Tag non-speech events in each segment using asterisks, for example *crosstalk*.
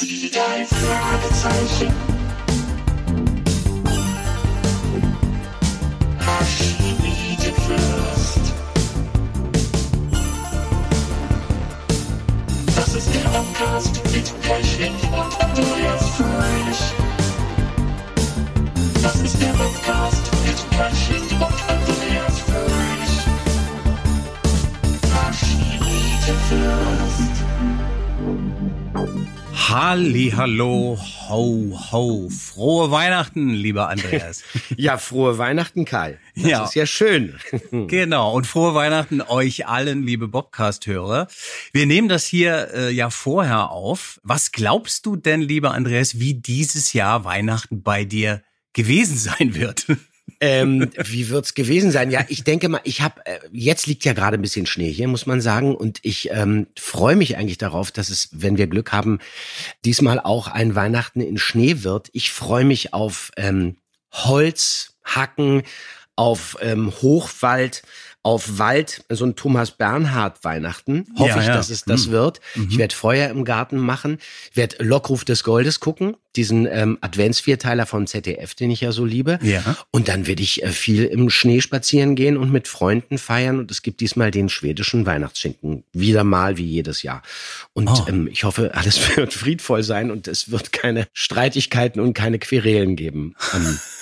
Die drei Fragezeichen. Archimedenfürst. Das ist der Podcast mit Pechling hallo, ho, ho. Frohe Weihnachten, lieber Andreas. *laughs* Ja, frohe Weihnachten, Kai. Das Ja. ist ja schön. *laughs* genau. Und frohe Weihnachten euch allen, liebe Bobcast-Hörer. Wir nehmen das hier äh, ja vorher auf. Was glaubst du denn, lieber Andreas, wie dieses Jahr Weihnachten bei dir gewesen *laughs* sein wird? Ähm, wie wird's gewesen sein? Ja, ich denke mal, ich habe äh, jetzt liegt ja gerade ein bisschen Schnee hier, muss man sagen, und ich ähm, freue mich eigentlich darauf, dass es, wenn wir Glück haben, diesmal auch ein Weihnachten in Schnee wird. Ich freue mich auf ähm, Holz, Hacken, auf ähm, Hochwald, auf Wald, so ein Thomas Bernhard Weihnachten. Hoffe Ja, ich, ja. dass es das Mhm. wird. Ich werde Feuer im Garten machen, werde Lockruf des Goldes gucken, diesen ähm, Adventsvierteiler von ZDF, den ich ja so liebe. Ja. Und dann werde ich äh, viel im Schnee spazieren gehen und mit Freunden feiern. Und es gibt diesmal den schwedischen Weihnachtsschinken. Wieder mal wie jedes Jahr. Und Oh. ähm, ich hoffe, alles *laughs* wird friedvoll sein und es wird keine Streitigkeiten und keine Querelen geben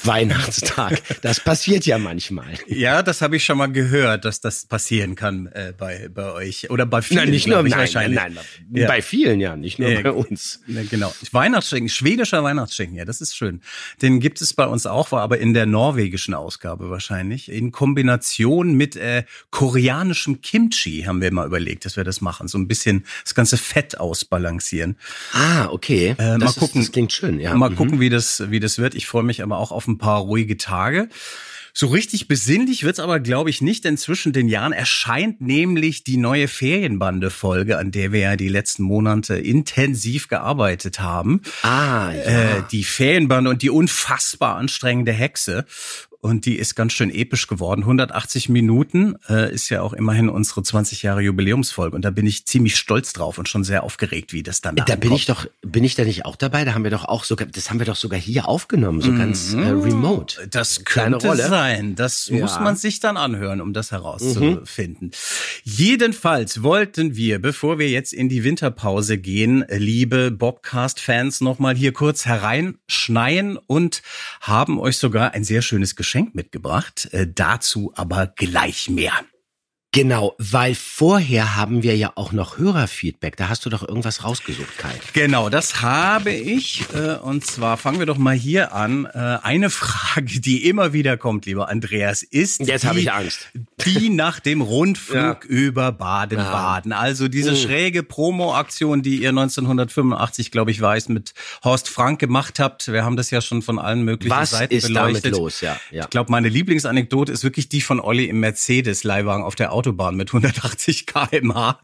Weihnachtstag. Das passiert ja manchmal. ja, das habe ich schon mal gehört, dass das passieren kann äh, bei, bei euch. Oder bei vielen, Nein, nicht nur nein, wahrscheinlich. nein, nein, Ja. bei vielen ja, nicht nur Ja, bei uns. Genau. Weihnachtsschinken, schwedischer Weihnachtsschinken, ja, das ist schön. Den gibt es bei uns auch, war aber in der norwegischen Ausgabe wahrscheinlich. In Kombination mit äh, koreanischem Kimchi haben wir mal überlegt, dass wir das machen. So ein bisschen das ganze Fett ausbalancieren. Ah, okay. Äh, mal das, gucken. Ist, das klingt schön, ja. Mal Mhm. gucken, wie das, wie das wird. Ich freue mich aber auch auf ein paar ruhige Tage. So richtig besinnlich wird's aber, glaube ich, nicht, denn zwischen den Jahren erscheint nämlich die neue Ferienbande-Folge, an der wir ja die letzten Monate intensiv gearbeitet haben. Ah, ja. Äh, die Ferienbande und die unfassbar anstrengende Hexe. Und die ist ganz schön episch geworden. 180 Minuten äh, ist ja auch immerhin unsere 20 Jahre Jubiläumsfolge. Und da bin ich ziemlich stolz drauf und schon sehr aufgeregt, wie das dann Da bin ich doch, bin ich da nicht auch dabei? Da haben wir doch auch sogar, das haben wir doch sogar hier aufgenommen, so ganz äh, remote. Das Kleine könnte Rolle. sein. Das Ja. muss man sich dann anhören, um das herauszufinden. Jedenfalls wollten wir, bevor wir jetzt in die Winterpause gehen, liebe Bobcast-Fans, nochmal hier kurz hereinschneien und haben euch sogar ein sehr schönes Geschenk mitgebracht. Äh, dazu aber gleich mehr. Genau, weil vorher haben wir ja auch noch Hörerfeedback. Da hast du doch irgendwas rausgesucht, Kai. Genau, das habe ich. Äh, und zwar fangen wir doch mal hier an. Äh, eine *laughs* Frage, die immer wieder kommt, lieber Andreas, ist Jetzt habe ich Angst. Die *laughs* nach dem Rundflug Ja. über Baden-Baden. Also diese schräge Promo-Aktion, die ihr 1985, glaube ich, weiß, mit Horst Frank gemacht habt. Wir haben das ja schon von allen möglichen Was Seiten ist damit beleuchtet. los? Ja, ja. Ich glaube, meine Lieblingsanekdote ist wirklich die von Olli im Mercedes-Leihwagen auf der Autobahn mit 180 km/h.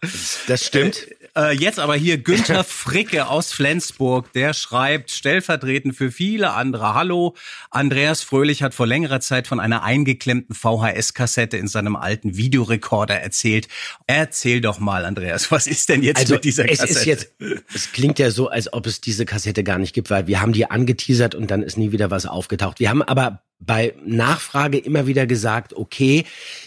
Das stimmt. Äh, jetzt aber hier Günther *laughs* Fricke aus Flensburg, der schreibt stellvertretend für viele andere. Hallo, Andreas Fröhlich hat vor längerer Zeit von einer eingeklemmten VHS-Kassette in seinem alten Videorekorder erzählt. Erzähl doch mal, Andreas, was ist denn jetzt Also mit dieser es Kassette? ist jetzt, es klingt ja so, als ob es diese Kassette gar nicht gibt, weil wir haben die angeteasert und dann ist nie wieder was aufgetaucht. Wir haben aber bei Nachfrage immer wieder gesagt, okay,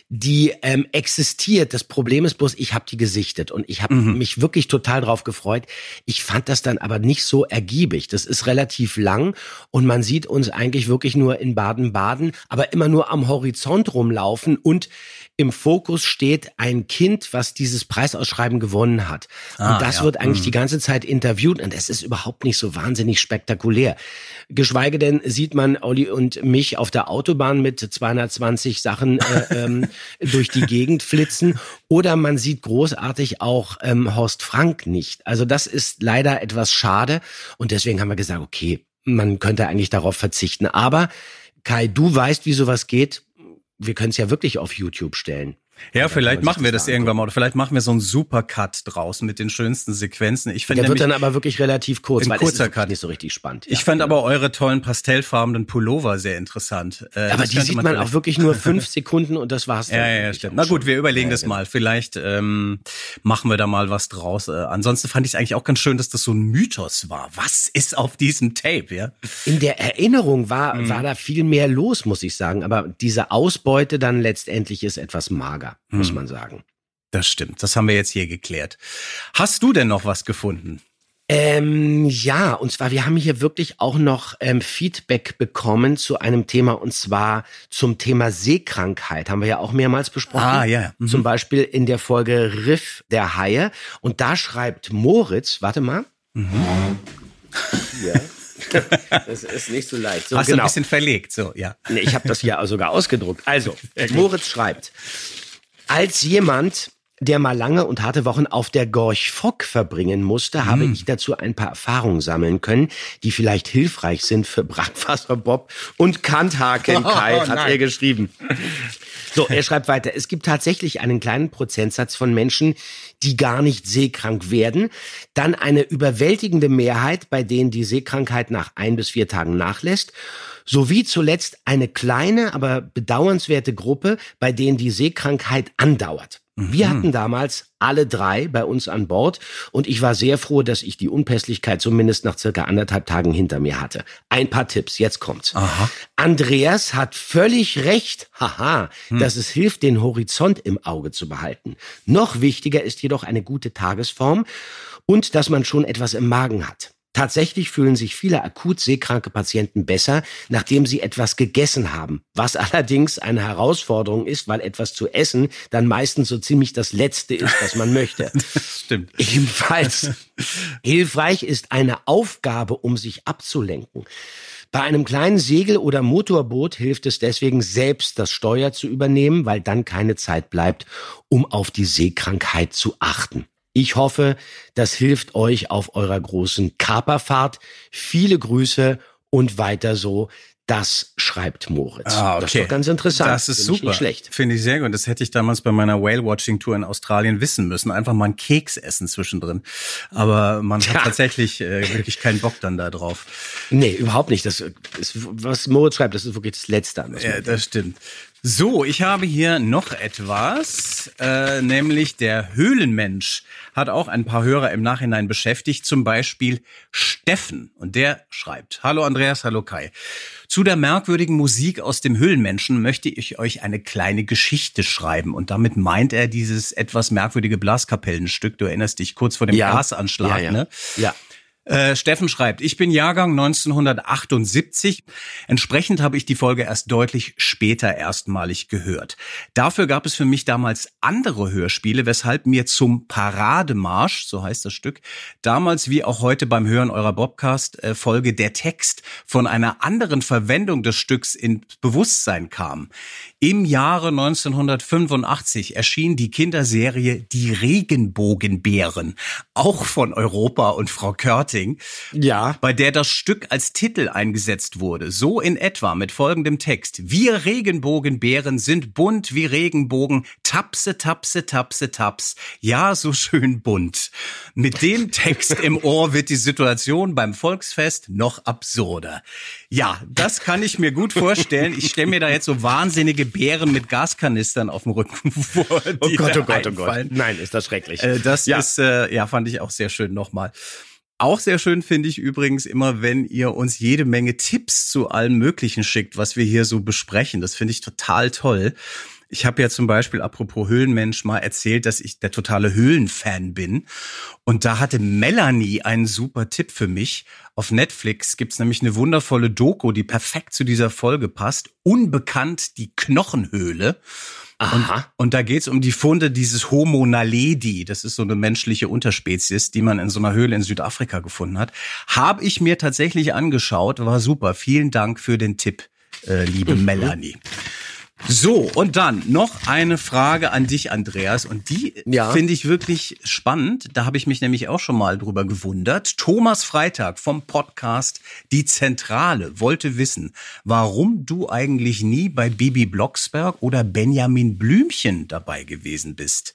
die ähm, existiert. Das Problem ist bloß, ich habe die gesichtet und ich habe Mhm. mich wirklich total drauf gefreut. Ich fand das dann aber nicht so ergiebig. Das ist relativ lang und man sieht uns eigentlich wirklich nur in Baden-Baden, aber immer nur am Horizont rumlaufen und im Fokus steht ein Kind, was dieses Preisausschreiben gewonnen hat. Ah, und das ja. wird eigentlich die ganze Zeit interviewt und es ist überhaupt nicht so wahnsinnig spektakulär. Geschweige denn sieht man Olli und mich auf der Autobahn mit 220 Sachen äh, *laughs* ähm, durch die Gegend flitzen oder man sieht großartig auch ähm, Horst Frank nicht. Also das ist leider etwas schade und deswegen haben wir gesagt, okay, man könnte eigentlich darauf verzichten. Aber Kai, du weißt, wie sowas geht. Wir können es ja wirklich auf YouTube stellen. Ja, vielleicht man machen wir das da irgendwann mal. Oder vielleicht machen wir so einen Supercut draus mit den schönsten Sequenzen. Ich finde Der wird dann aber wirklich relativ kurz, Ein weil kurzer Cut. nicht so richtig spannend. ich Ja, fand genau. aber eure tollen pastellfarbenen Pullover sehr interessant. Äh, Aber die sieht man auch vielleicht- wirklich nur fünf Sekunden und das war's *laughs* dann. Ja, ja, ja, stimmt. auch Na gut, wir überlegen Ja, das genau. mal. Vielleicht ähm, machen wir da mal was draus. Äh, ansonsten fand ich es eigentlich auch ganz schön, dass das so ein Mythos war. Was ist auf diesem Tape, ja? In der Erinnerung war, Mhm. war da viel mehr los, muss ich sagen. Aber diese Ausbeute dann letztendlich ist etwas mager, Mhm. muss man sagen. Das stimmt. Das haben wir jetzt hier geklärt. Hast du denn noch was gefunden? Ähm, ja, und zwar, wir haben hier wirklich auch noch ähm, Feedback bekommen zu einem Thema, und zwar zum Thema Seekrankheit. Haben wir ja auch mehrmals besprochen. Ah, ja. Mhm. Zum Beispiel in der Folge Riff der Haie. Und da schreibt Moritz, warte mal. Mhm. Ja. *laughs* Das ist nicht so leicht. So, Hast du genau. ein bisschen verlegt, so, ja. Nee, ich habe das hier sogar ausgedruckt. Also, *laughs* Moritz schreibt, als jemand, der mal lange und harte Wochen auf der Gorch Fock verbringen musste, habe ich dazu ein paar Erfahrungen sammeln können, die vielleicht hilfreich sind für Brandwasserbob und Kanthakenkeit, *laughs* Oh, hat nein. er geschrieben. So, er schreibt weiter, es gibt tatsächlich einen kleinen Prozentsatz von Menschen, die gar nicht seekrank werden, dann eine überwältigende Mehrheit, bei denen die Seekrankheit nach ein bis vier Tagen nachlässt, sowie zuletzt eine kleine, aber bedauernswerte Gruppe, bei denen die Seekrankheit andauert. Wir hatten damals alle drei bei uns an Bord und ich war sehr froh, dass ich die Unpässlichkeit zumindest nach circa anderthalb Tagen hinter mir hatte. Ein paar Tipps, jetzt kommt's. Aha. Andreas hat völlig recht, haha, dass es hilft, den Horizont im Auge zu behalten. Noch wichtiger ist jedoch eine gute Tagesform und dass man schon etwas im Magen hat. Tatsächlich fühlen sich viele akut seekranke Patienten besser, nachdem sie etwas gegessen haben. Was *laughs* allerdings eine Herausforderung ist, weil etwas zu essen dann meistens so ziemlich das Letzte ist, was man möchte. *laughs* Stimmt. Ebenfalls hilfreich ist eine Aufgabe, um sich abzulenken. Bei einem kleinen Segel- oder Motorboot hilft es deswegen selbst, das Steuer zu übernehmen, weil dann keine Zeit bleibt, um auf die Seekrankheit zu achten. Ich hoffe, das hilft euch auf eurer großen Kaperfahrt. Viele Grüße und weiter so. Das schreibt Moritz. Ah, Das ist okay. doch ganz interessant. Das ist Finde ich super. Nicht schlecht. Finde ich sehr gut. Das hätte ich damals bei meiner Whale-Watching-Tour in Australien wissen müssen. Einfach mal einen Keks essen zwischendrin. Aber man hat Tja. tatsächlich äh, wirklich keinen Bock dann da drauf. Nee, überhaupt nicht. Das ist, was Moritz schreibt, das ist wirklich das Letzte. an Ja, das stimmt. So, ich habe hier noch etwas, äh, nämlich der Höhlenmensch hat auch ein paar Hörer im Nachhinein beschäftigt, zum Beispiel Steffen. Und der schreibt, Hallo Andreas, hallo Kai. Zu der merkwürdigen Musik aus dem Höhlenmenschen möchte ich euch eine kleine Geschichte schreiben. Und damit meint er dieses etwas merkwürdige Blaskapellenstück. Du erinnerst dich kurz vor dem Ja. Gasanschlag, ja, ja. ne? Ja. Äh, Steffen schreibt, ich bin Jahrgang 1978. Entsprechend habe ich die Folge erst deutlich später erstmalig gehört. Dafür gab es für mich damals andere Hörspiele, weshalb mir zum Parademarsch, so heißt das Stück, damals wie auch heute beim Hören eurer Bobcast-Folge der Text von einer anderen Verwendung des Stücks ins Bewusstsein kam. Im Jahre 1985 erschien die Kinderserie Die Regenbogenbären, auch von Europa und Frau Körting, Ja. bei der das Stück als Titel eingesetzt wurde. So in etwa mit folgendem Text. Wir Regenbogenbären sind bunt wie Regenbogen, tapse, tapse, tapse, taps. Ja, so schön bunt. Mit dem Text im Ohr wird die Situation beim Volksfest noch absurder. Ja, das kann ich mir gut vorstellen. Ich stelle mir da jetzt so wahnsinnige Bären mit Gaskanistern auf dem Rücken *laughs* vor. Oh die Gott, oh Gott, oh Gott. Nein, ist das schrecklich. Äh, das Ja. ist, äh, ja, fand ich auch sehr schön nochmal. Auch sehr schön finde ich übrigens immer, wenn ihr uns jede Menge Tipps zu allem Möglichen schickt, was wir hier so besprechen. Das finde ich total toll. Ich habe ja zum Beispiel, apropos Höhlenmensch, mal erzählt, dass ich der totale Höhlenfan bin. Und da hatte Melanie einen super Tipp für mich. Auf Netflix gibt's nämlich eine wundervolle Doku, die perfekt zu dieser Folge passt. Unbekannt die Knochenhöhle. Aha. Und da geht's um die Funde dieses Homo naledi. Das ist so eine menschliche Unterspezies, die man in so einer Höhle in Südafrika gefunden hat. Habe ich mir tatsächlich angeschaut, war super. Vielen Dank für den Tipp, äh, liebe Melanie. So, und dann noch eine Frage an dich, Andreas. Und die Ja. finde ich wirklich spannend. Da habe ich mich nämlich auch schon mal drüber gewundert. Thomas Freitag vom Podcast Die Zentrale wollte wissen, warum du eigentlich nie bei Bibi Blocksberg oder Benjamin Blümchen dabei gewesen bist.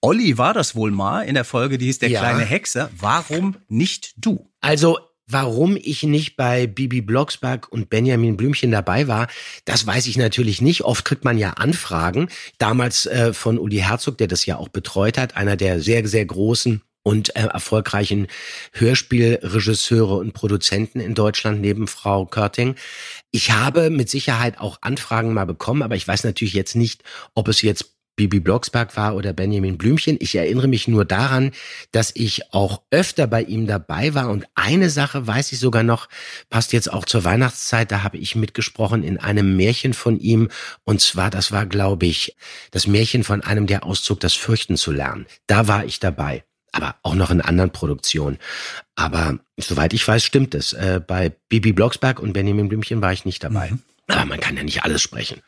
Olli war das wohl mal in der Folge, die hieß Der Ja. kleine Hexer. Warum nicht du? Also, warum ich nicht bei Bibi Blocksberg und Benjamin Blümchen dabei war, das weiß ich natürlich nicht. Oft kriegt man ja Anfragen. Damals äh, von Uli Herzog, der das ja auch betreut hat, einer der sehr, sehr großen und äh, erfolgreichen Hörspielregisseure und Produzenten in Deutschland neben Frau Körting. Ich habe mit Sicherheit auch Anfragen mal bekommen, aber ich weiß natürlich jetzt nicht, ob es jetzt Bibi Blocksberg war oder Benjamin Blümchen. Ich erinnere mich nur daran, dass ich auch öfter bei ihm dabei war. Und eine Sache weiß ich sogar noch, passt jetzt auch zur Weihnachtszeit, da habe ich mitgesprochen in einem Märchen von ihm. Und zwar, das war, glaube ich, das Märchen von einem, der auszog, das Fürchten zu lernen. Da war ich dabei. Aber auch noch in anderen Produktionen. Aber soweit ich weiß, stimmt es. Äh, bei Bibi Blocksberg und Benjamin Blümchen war ich nicht dabei. Aber man kann ja nicht alles sprechen.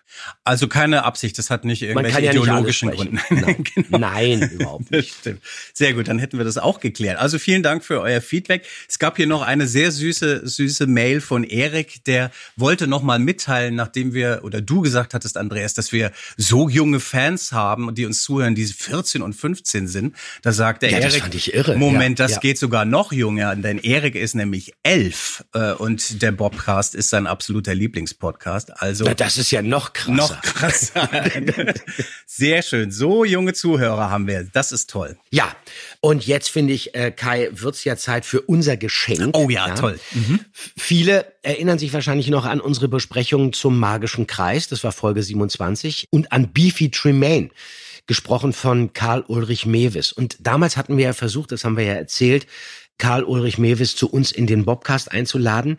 Also keine Absicht, das hat nicht irgendwelche ja nicht ideologischen sprechen. Gründe. *laughs* Nein, Genau. Nein überhaupt Das nicht. stimmt. Sehr gut, dann hätten wir das auch geklärt. Also vielen Dank für euer Feedback. Es gab hier noch eine sehr süße, süße Mail von Erik, der wollte noch mal mitteilen, nachdem wir oder du gesagt hattest, Andreas, dass wir so junge Fans haben, die uns zuhören, die 14 und 15 sind. Da sagt der Ja, das Erik, fand ich irre. Moment, Ja, das ja. geht sogar noch jünger, denn Erik ist nämlich elf äh, und der Bobcast ist sein absoluter Lieblingspodcast. Also Na, das ist ja noch krasser. noch krasser. *laughs* Sehr schön. So junge Zuhörer haben wir. Das ist toll. Ja, und jetzt finde ich, äh, Kai, wird's ja Zeit für unser Geschenk. Oh ja, toll. F- Viele erinnern sich wahrscheinlich noch an unsere Besprechung zum magischen Kreis, das war Folge 27, und an Beefy Tremaine, gesprochen von Karl Ulrich Mewis. Und damals hatten wir ja versucht, das haben wir ja erzählt, Karl Ulrich Mewis zu uns in den Bobcast einzuladen.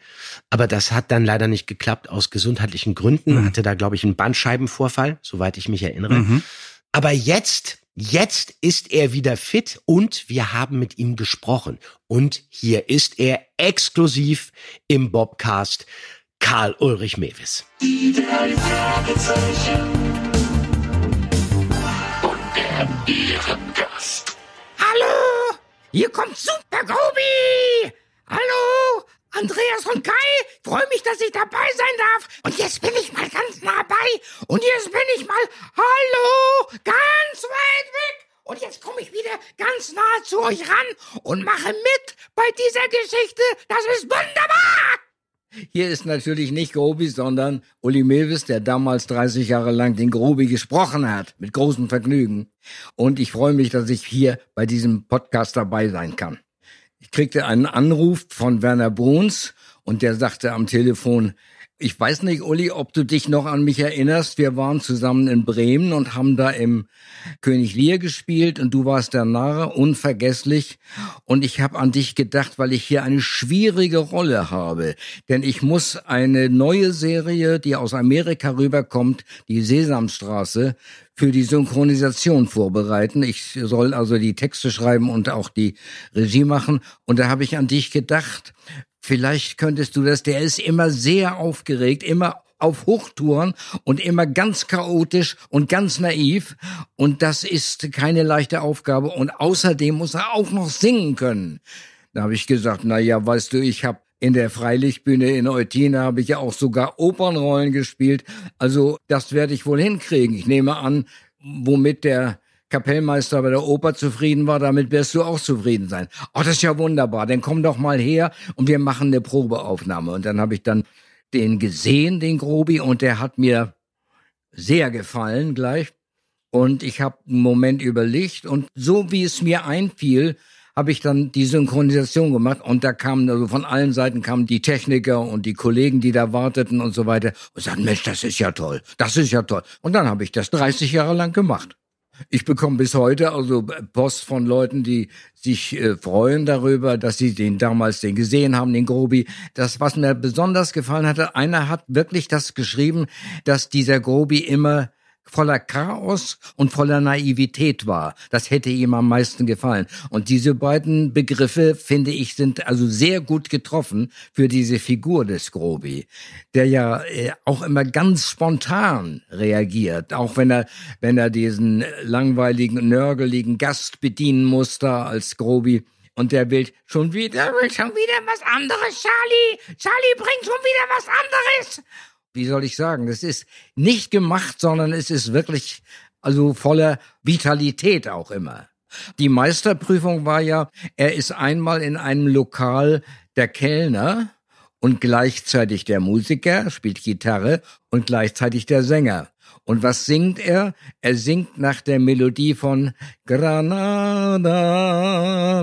Aber das hat dann leider nicht geklappt aus gesundheitlichen Gründen. Hatte da, glaube ich, einen Bandscheibenvorfall, soweit ich mich erinnere. Aber jetzt, jetzt ist er wieder fit und wir haben mit ihm gesprochen. Und hier ist er exklusiv im Bobcast Karl Ulrich Mewis. Die drei Fragezeichen. Hier kommt Super Grobi. Hallo, Andreas und Kai. Freue mich, dass ich dabei sein darf. Und jetzt bin ich mal ganz nah bei. Und jetzt bin ich mal, hallo, ganz weit weg. Und jetzt komme ich wieder ganz nah zu euch ran und mache mit bei dieser Geschichte. Das ist wunderbar. Hier ist natürlich nicht Grobi, sondern Uli Mewis, der damals 30 Jahre lang den Grobi gesprochen hat, mit großem Vergnügen. Und ich freue mich, dass ich hier bei diesem Podcast dabei sein kann. Ich kriegte einen Anruf von Werner Bruns und der sagte am Telefon, ich weiß nicht, Uli, ob du dich noch an mich erinnerst. Wir waren zusammen in Bremen und haben da im König Lear gespielt und du warst der Narre, unvergesslich. Und ich habe an dich gedacht, weil ich hier eine schwierige Rolle habe. Denn ich muss eine neue Serie, die aus Amerika rüberkommt, die Sesamstraße, für die Synchronisation vorbereiten. Ich soll also die Texte schreiben und auch die Regie machen. Und da habe ich an dich gedacht. Vielleicht könntest du das. Der ist immer sehr aufgeregt, immer auf Hochtouren und immer ganz chaotisch und ganz naiv. Und das ist keine leichte Aufgabe. Und außerdem muss er auch noch singen können. Da habe ich gesagt, na ja, weißt du, ich habe in der Freilichtbühne in Eutina habe ich ja auch sogar Opernrollen gespielt. Also das werde ich wohl hinkriegen. Ich nehme an, womit der Kapellmeister bei der Oper zufrieden war, damit wirst du auch zufrieden sein. Oh, das ist ja wunderbar. Dann komm doch mal her und wir machen eine Probeaufnahme. Und dann habe ich dann den gesehen, den Grobi, und der hat mir sehr gefallen gleich. Und ich habe einen Moment überlegt und so wie es mir einfiel, habe ich dann die Synchronisation gemacht und da kamen also von allen Seiten kamen die Techniker und die Kollegen, die da warteten und so weiter und sagten, Mensch, das ist ja toll, das ist ja toll. Und dann habe ich das 30 Jahre lang gemacht. Ich bekomme bis heute also Post von Leuten, die sich äh, freuen darüber, dass sie den damals den gesehen haben, den Grobi. Das, was mir besonders gefallen hatte, einer hat wirklich das geschrieben, dass dieser Grobi immer voller Chaos und voller Naivität war. Das hätte ihm am meisten gefallen. Und diese beiden Begriffe, finde ich, sind also sehr gut getroffen für diese Figur des Grobi, der ja äh, auch immer ganz spontan reagiert, auch wenn er, wenn er diesen langweiligen, nörgeligen Gast bedienen muss da als Grobi. Und der will schon wieder, will schon wieder was anderes, Charlie. Charlie bringt schon wieder was anderes wie soll ich sagen, es ist nicht gemacht, sondern es ist wirklich also voller Vitalität auch immer. Die Meisterprüfung war ja, er ist einmal in einem Lokal der Kellner und gleichzeitig der Musiker, spielt Gitarre und gleichzeitig der Sänger. Und was singt er? Er singt nach der Melodie von Granada,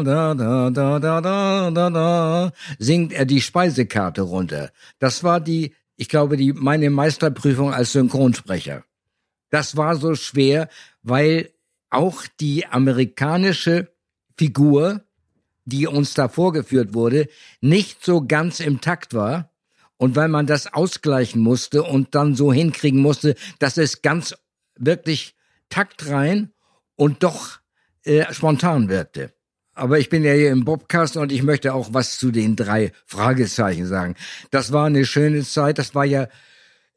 da, da, da, da, da, da, da, singt er die Speisekarte runter. Das war die ich glaube, die, meine Meisterprüfung als Synchronsprecher. Das war so schwer, weil auch die amerikanische Figur, die uns da vorgeführt wurde, nicht so ganz im Takt war. Und weil man das ausgleichen musste und dann so hinkriegen musste, dass es ganz wirklich taktrein und doch äh, spontan wirkte. Aber ich bin ja hier im Bobcast und ich möchte auch was zu den drei Fragezeichen sagen. Das war eine schöne Zeit. Das war ja,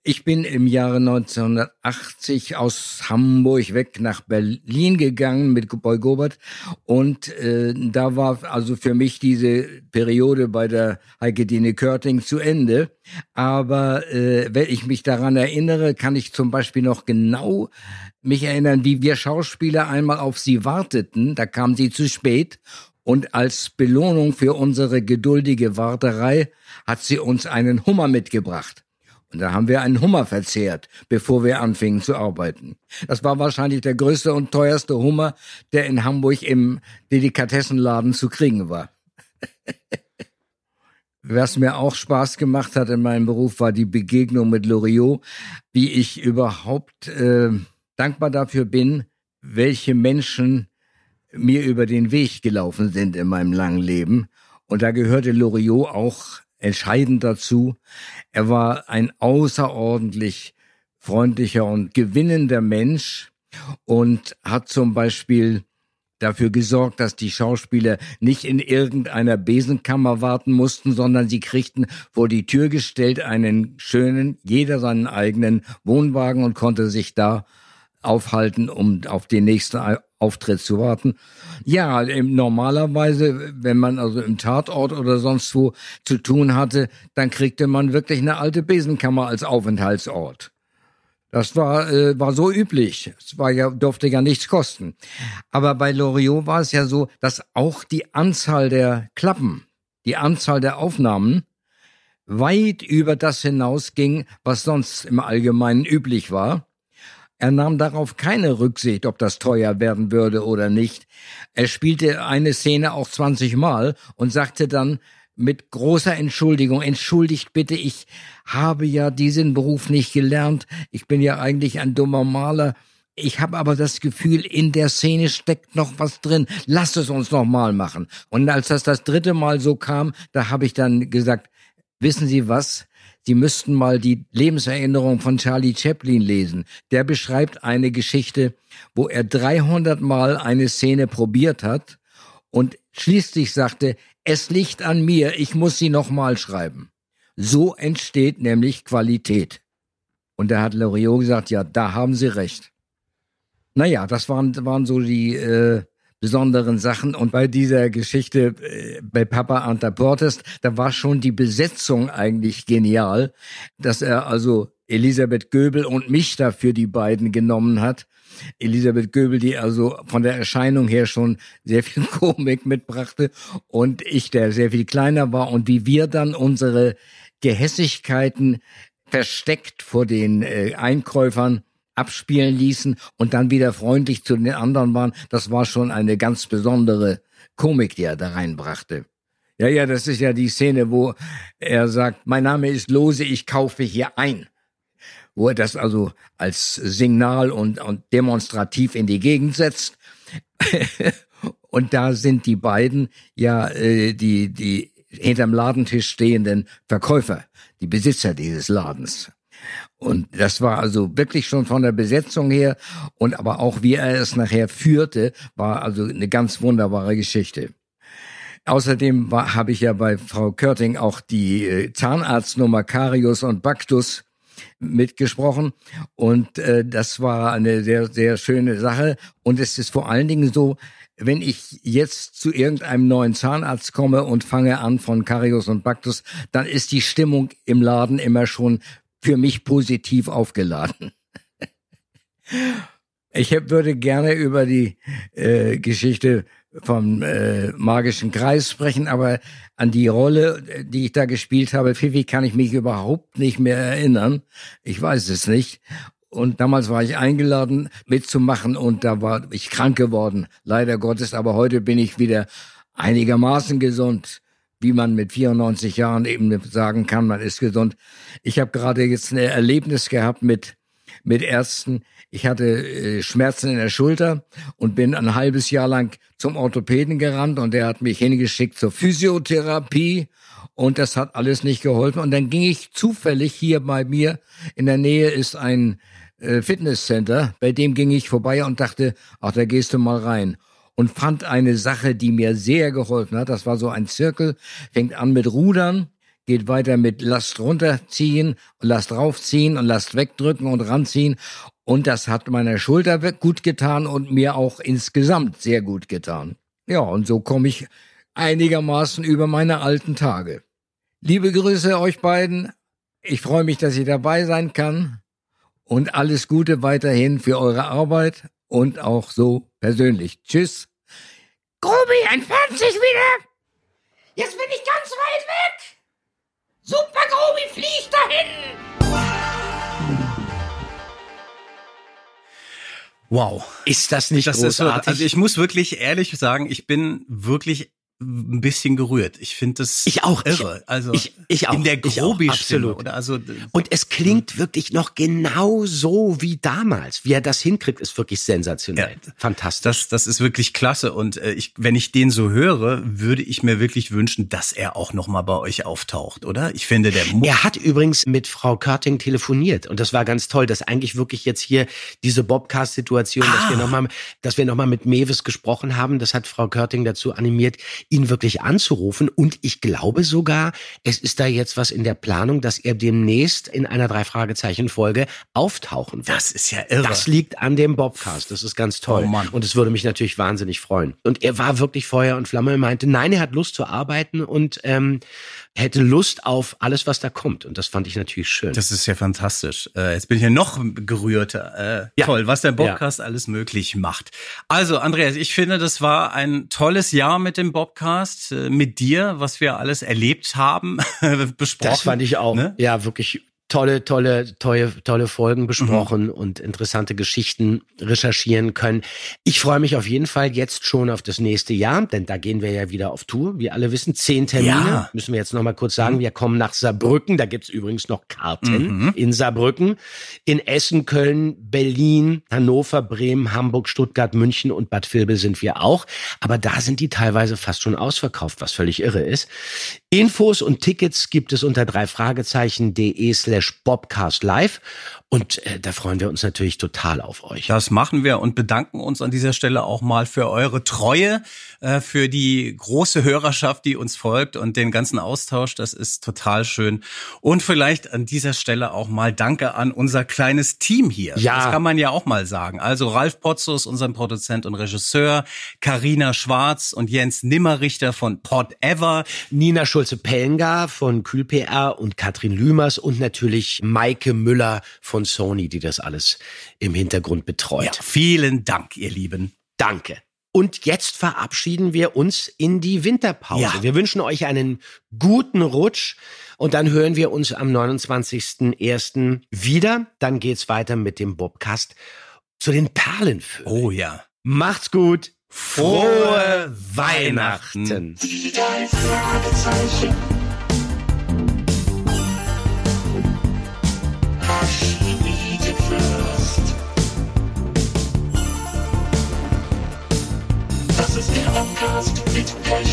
ich bin im Jahre 1980 aus Hamburg weg nach Berlin gegangen mit Boy Gobert und äh, da war also für mich diese Periode bei der Heike Dine Körting zu Ende. Aber äh, wenn ich mich daran erinnere, kann ich zum Beispiel noch genau mich erinnern, wie wir Schauspieler einmal auf sie warteten. Da kam sie zu spät. Und als Belohnung für unsere geduldige Warterei hat sie uns einen Hummer mitgebracht. Und da haben wir einen Hummer verzehrt, bevor wir anfingen zu arbeiten. Das war wahrscheinlich der größte und teuerste Hummer, der in Hamburg im Delikatessenladen zu kriegen war. *laughs* Was mir auch Spaß gemacht hat in meinem Beruf, war die Begegnung mit Loriot, wie ich überhaupt äh, dankbar dafür bin, welche Menschen mir über den Weg gelaufen sind in meinem langen Leben. Und da gehörte Loriot auch entscheidend dazu. Er war ein außerordentlich freundlicher und gewinnender Mensch und hat zum Beispiel dafür gesorgt, dass die Schauspieler nicht in irgendeiner Besenkammer warten mussten, sondern sie kriegten vor die Tür gestellt einen schönen, jeder seinen eigenen Wohnwagen und konnte sich da aufhalten, um auf den nächsten Auftritt zu warten. Ja, normalerweise, wenn man also im Tatort oder sonst wo zu tun hatte, dann kriegte man wirklich eine alte Besenkammer als Aufenthaltsort. Das war, äh, war so üblich. Es war ja, durfte ja nichts kosten. Aber bei Loriot war es ja so, dass auch die Anzahl der Klappen, die Anzahl der Aufnahmen weit über das hinausging, was sonst im Allgemeinen üblich war. Er nahm darauf keine Rücksicht, ob das teuer werden würde oder nicht. Er spielte eine Szene auch 20 Mal und sagte dann mit großer Entschuldigung, entschuldigt bitte, ich habe ja diesen Beruf nicht gelernt. Ich bin ja eigentlich ein dummer Maler. Ich habe aber das Gefühl, in der Szene steckt noch was drin. Lass es uns noch mal machen. Und als das das dritte Mal so kam, da habe ich dann gesagt, wissen Sie was? Sie müssten mal die Lebenserinnerung von Charlie Chaplin lesen. Der beschreibt eine Geschichte, wo er 300 Mal eine Szene probiert hat und schließlich sagte, es liegt an mir, ich muss sie nochmal schreiben. So entsteht nämlich Qualität. Und da hat Loriot gesagt, ja, da haben Sie recht. Naja, das waren, waren so die äh, besonderen Sachen. Und bei dieser Geschichte äh, bei Papa Antaportes, da war schon die Besetzung eigentlich genial, dass er also Elisabeth Göbel und mich dafür die beiden genommen hat. Elisabeth Göbel, die also von der Erscheinung her schon sehr viel *laughs* Komik mitbrachte und ich, der sehr viel kleiner war und wie wir dann unsere Gehässigkeiten versteckt vor den äh, Einkäufern abspielen ließen und dann wieder freundlich zu den anderen waren, das war schon eine ganz besondere Komik, die er da reinbrachte. Ja, ja, das ist ja die Szene, wo er sagt, mein Name ist Lose, ich kaufe hier ein. Wo er das also als Signal und, und demonstrativ in die Gegend setzt. *laughs* und da sind die beiden ja äh, die, die hinterm Ladentisch stehenden Verkäufer, die Besitzer dieses Ladens. Und das war also wirklich schon von der Besetzung her. Und aber auch wie er es nachher führte, war also eine ganz wunderbare Geschichte. Außerdem habe ich ja bei Frau Körting auch die äh, Zahnarztnummer Carius und Bactus mitgesprochen. Und äh, das war eine sehr sehr schöne Sache. Und es ist vor allen Dingen so, wenn ich jetzt zu irgendeinem neuen Zahnarzt komme und fange an von Carius und Bactus, dann ist die Stimmung im Laden immer schon für mich positiv aufgeladen. Ich würde gerne über die äh, Geschichte vom äh, magischen Kreis sprechen, aber an die Rolle, die ich da gespielt habe, Fifi, kann ich mich überhaupt nicht mehr erinnern. Ich weiß es nicht. Und damals war ich eingeladen mitzumachen und da war ich krank geworden. Leider Gottes, aber heute bin ich wieder einigermaßen gesund, wie man mit 94 Jahren eben sagen kann, man ist gesund. Ich habe gerade jetzt ein Erlebnis gehabt mit mit Ärzten. Ich hatte äh, Schmerzen in der Schulter und bin ein halbes Jahr lang zum Orthopäden gerannt und der hat mich hingeschickt zur Physiotherapie und das hat alles nicht geholfen. Und dann ging ich zufällig hier bei mir in der Nähe ist ein äh, Fitnesscenter, bei dem ging ich vorbei und dachte, ach, da gehst du mal rein. Und fand eine Sache, die mir sehr geholfen hat. Das war so ein Zirkel, fängt an mit Rudern, geht weiter mit Last runterziehen, Last raufziehen und Last wegdrücken und ranziehen. Und das hat meiner Schulter gut getan und mir auch insgesamt sehr gut getan. Ja, und so komme ich einigermaßen über meine alten Tage. Liebe Grüße euch beiden. Ich freue mich, dass ich dabei sein kann und alles Gute weiterhin für eure Arbeit und auch so persönlich. Tschüss. Grobi, entfernt sich wieder. Jetzt bin ich ganz weit weg. Super Grobi, fliegt dahin. Wow. Ist das nicht Das ist so, großartig? also ich muss wirklich ehrlich sagen, ich bin wirklich ein bisschen gerührt. Ich finde das Ich auch. irre. Also Ich- ich auch. in der Ich Absolut. oder also Und es klingt wirklich noch genau so wie damals. Wie er das hinkriegt, ist wirklich sensationell. Ja. Fantastisch. das das ist wirklich klasse und äh, ich wenn ich den so höre, würde ich mir wirklich wünschen, dass er auch noch mal bei euch auftaucht, oder? Ich finde der Mu Er hat übrigens mit Frau Körting telefoniert und das war ganz toll, dass eigentlich wirklich jetzt hier diese Bobcast-Situation, dass wir nochmal, dass wir noch mal mit Mewes gesprochen haben, das hat Frau Körting dazu animiert, ihn wirklich anzurufen und ich glaube sogar, es ist da jetzt was in der Planung, dass er demnächst in einer drei Fragezeichen Folge auftauchen wird. das ist ja irre. Das liegt an dem Bobcast. Das ist ganz toll. Oh Mann. Und es würde mich natürlich wahnsinnig freuen. Und er war wirklich Feuer und Flamme. Er meinte, nein, er hat Lust zu arbeiten und ähm, hätte Lust auf alles, was da kommt. Und das fand ich natürlich schön. Das ist ja fantastisch. Äh, jetzt bin ich ja noch gerührter. Äh, Ja. Toll, was der Bobcast alles möglich macht. Also, Andreas, ich finde, das war ein tolles Jahr mit dem Bobcast, äh, mit dir, was wir alles erlebt haben, *laughs* besprochen. das fand ich auch. Ne? Ja, wirklich tolle, tolle, tolle, tolle Folgen Mhm. besprochen und interessante Geschichten recherchieren können. Ich freue mich auf jeden Fall jetzt schon auf das nächste Jahr, denn da gehen wir ja wieder auf Tour. Wie alle wissen, zehn Termine. Ja. Mhm. Müssen wir jetzt noch mal kurz sagen. Wir kommen nach Saarbrücken. Da gibt's übrigens noch Karten Mhm. in Saarbrücken. In Essen, Köln, Berlin, Hannover, Bremen, Hamburg, Stuttgart, München und Bad Vilbel sind wir auch. Aber da sind die teilweise fast schon ausverkauft, was völlig irre ist. Infos und Tickets gibt es unter drei Fragezeichen.de slash Bobcast live. Und äh, da freuen wir uns natürlich total auf euch. Das machen wir und bedanken uns an dieser Stelle auch mal für eure Treue, äh, für die große Hörerschaft, die uns folgt und den ganzen Austausch. Das ist total schön. Und vielleicht an dieser Stelle auch mal Danke an unser kleines Team hier. Ja. Das kann man ja auch mal sagen. Also Ralf Potzus, unser Produzent und Regisseur, Karina Schwarz und Jens Nimmerrichter von Pod Ever. Nina Schulze-Pellengar von KühlPR und Katrin Lümers und natürlich Maike Müller von Sony, die das alles im Hintergrund betreut. Ja, vielen Dank, ihr Lieben. Danke. Und jetzt verabschieden wir uns in die Winterpause. Ja. Wir wünschen euch einen guten Rutsch und dann hören wir uns am 29.01. wieder. Dann geht's weiter mit dem Bobcast zu den Perlenvögeln. Oh ja. Macht's gut. Frohe Weihnachten. Die Education.